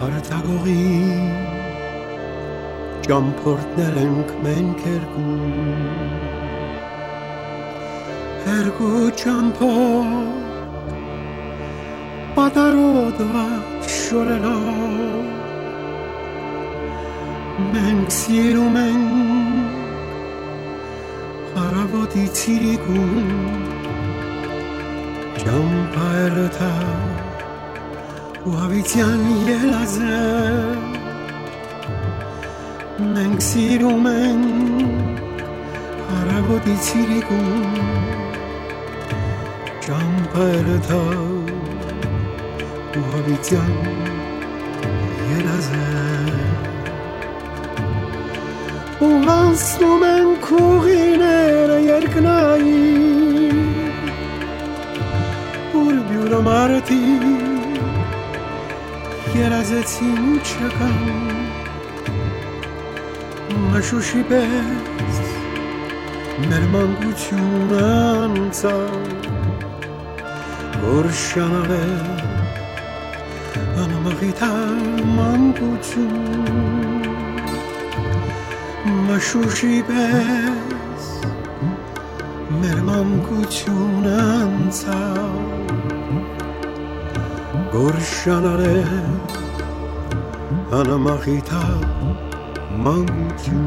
հարթագողի ճամփորդներ ենք մենք երկու երկու ճամփորդ պատարոդված շորելով մենք սիրում ենք հարավոտի ցիրիկում ճամփայրը وبتيان العذاب من كثير ومن عربو بتيركم جنبرتا وبتيان العذاب ومصر من كوغينا يركناي وربيو مرتي են քուղիները երկնայի ուր բյուրը մարդի երազեցին չկան մշուշի պես մեր մանկությունը անցավ որ շանալել անմղիթար մանկություն մշուշի պես մեր մանկությունը անցավ Gorshanare Anamahita Mankyu